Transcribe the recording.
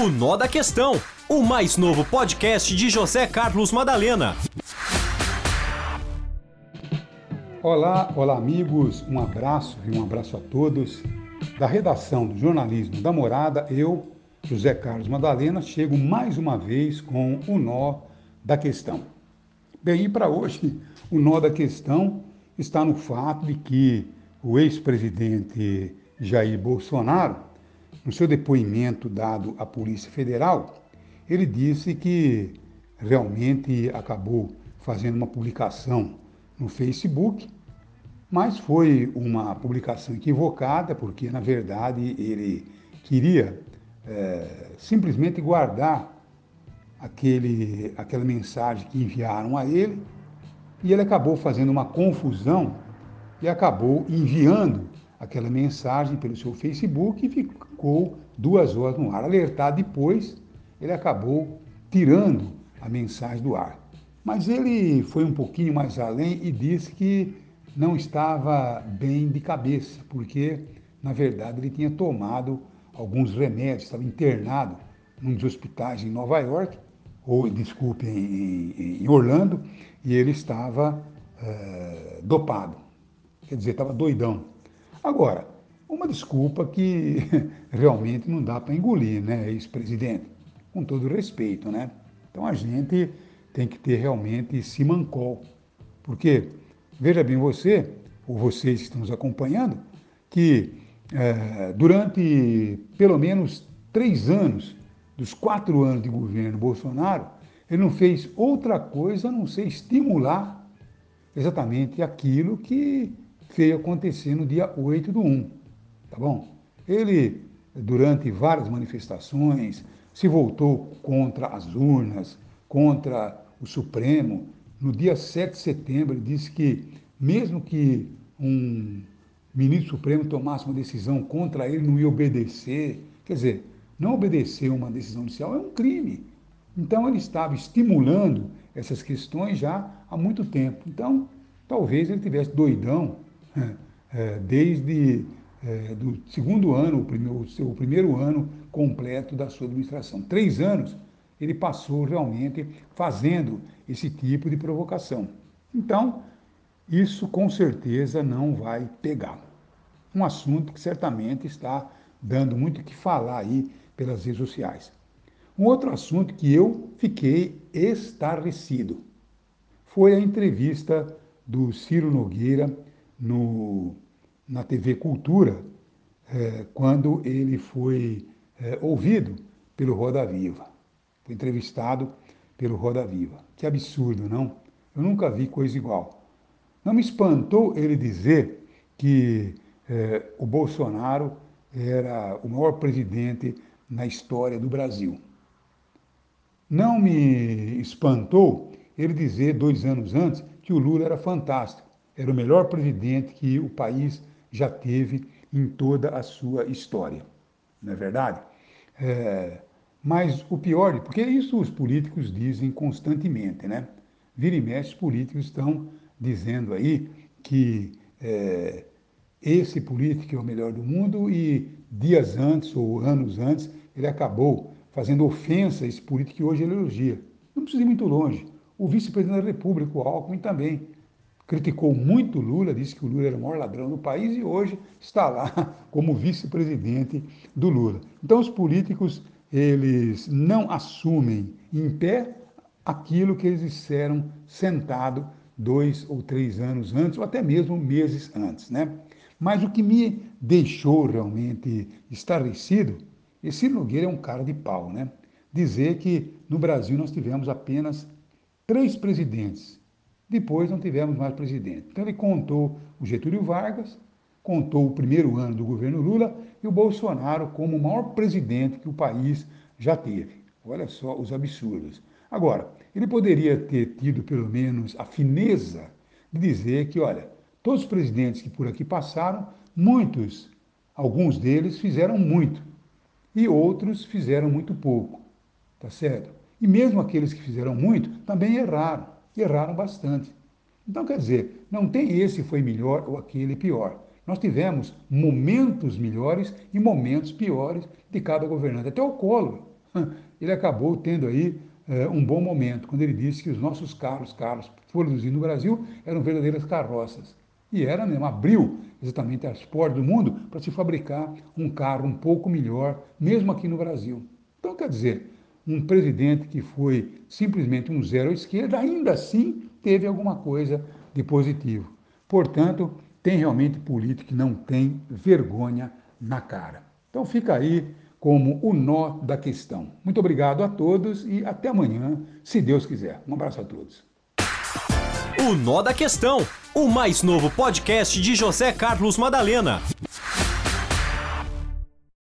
O Nó da Questão, o mais novo podcast de José Carlos Madalena. Olá, olá amigos, um abraço e um abraço a todos. Da redação do jornalismo da Morada, eu, José Carlos Madalena, chego mais uma vez com o Nó da Questão. Bem, e para hoje, o nó da questão está no fato de que o ex-presidente Jair Bolsonaro, no seu depoimento dado à Polícia Federal, ele disse que realmente acabou fazendo uma publicação no Facebook, mas foi uma publicação equivocada, porque na verdade ele queria é, simplesmente guardar aquele, aquela mensagem que enviaram a ele e ele acabou fazendo uma confusão e acabou enviando aquela mensagem pelo seu Facebook e ficou duas horas no ar. Alertado depois, ele acabou tirando a mensagem do ar. Mas ele foi um pouquinho mais além e disse que não estava bem de cabeça, porque, na verdade, ele tinha tomado alguns remédios, estava internado num dos hospitais em Nova York, ou, desculpe, em, em Orlando, e ele estava é, dopado. Quer dizer, estava doidão. Agora, uma desculpa que realmente não dá para engolir, né, ex-presidente? Com todo respeito, né? Então a gente tem que ter realmente simancol. Porque, veja bem você, ou vocês que estão nos acompanhando, que é, durante pelo menos três anos, dos quatro anos de governo Bolsonaro, ele não fez outra coisa a não ser estimular exatamente aquilo que veio acontecer no dia 8 do 1. Tá bom? Ele, durante várias manifestações, se voltou contra as urnas, contra o Supremo. No dia 7 de setembro, ele disse que, mesmo que um ministro supremo tomasse uma decisão contra ele, não ia obedecer. Quer dizer, não obedecer uma decisão judicial é um crime. Então, ele estava estimulando essas questões já há muito tempo. Então, talvez ele tivesse doidão é, desde é, do segundo ano, o, primeiro, o seu primeiro ano completo da sua administração. Três anos ele passou realmente fazendo esse tipo de provocação. Então, isso com certeza não vai pegar. Um assunto que certamente está dando muito o que falar aí pelas redes sociais. Um outro assunto que eu fiquei estarrecido foi a entrevista do Ciro Nogueira no, na TV Cultura, é, quando ele foi é, ouvido pelo Roda Viva. Foi entrevistado pelo Roda Viva. Que absurdo, não? Eu nunca vi coisa igual. Não me espantou ele dizer que é, o Bolsonaro era o maior presidente na história do Brasil. Não me espantou ele dizer, dois anos antes, que o Lula era fantástico, era o melhor presidente que o país já teve em toda a sua história. Não é verdade? É, mas o pior, porque isso os políticos dizem constantemente, né? Vira e mexe, os políticos estão dizendo aí que é, esse político é o melhor do mundo e dias antes ou anos antes ele acabou fazendo ofensa a esse político que hoje ele elogia. Não precisa ir muito longe. O vice-presidente da República, o Alckmin, também criticou muito Lula, disse que o Lula era o maior ladrão do país e hoje está lá como vice-presidente do Lula. Então os políticos, eles não assumem em pé aquilo que eles disseram sentado dois ou três anos antes, ou até mesmo meses antes, né? Mas o que me deixou realmente estarrecido esse Nogueira é um cara de pau, né? Dizer que no Brasil nós tivemos apenas três presidentes. Depois não tivemos mais presidente. Então ele contou o Getúlio Vargas, contou o primeiro ano do governo Lula e o Bolsonaro como o maior presidente que o país já teve. Olha só os absurdos. Agora, ele poderia ter tido pelo menos a fineza de dizer que, olha, todos os presidentes que por aqui passaram, muitos, alguns deles fizeram muito e outros fizeram muito pouco, tá certo? E mesmo aqueles que fizeram muito também erraram, erraram bastante. Então, quer dizer, não tem esse foi melhor ou aquele pior. Nós tivemos momentos melhores e momentos piores de cada governante. Até o Collor, ele acabou tendo aí é, um bom momento, quando ele disse que os nossos carros, carros produzidos no Brasil, eram verdadeiras carroças. E era mesmo, abriu exatamente as portas do mundo para se fabricar um carro um pouco melhor, mesmo aqui no Brasil. Então, quer dizer, um presidente que foi simplesmente um zero à esquerda, ainda assim teve alguma coisa de positivo. Portanto, tem realmente político que não tem vergonha na cara. Então fica aí como o nó da questão. Muito obrigado a todos e até amanhã, se Deus quiser. Um abraço a todos. O Nó da Questão, o mais novo podcast de José Carlos Madalena.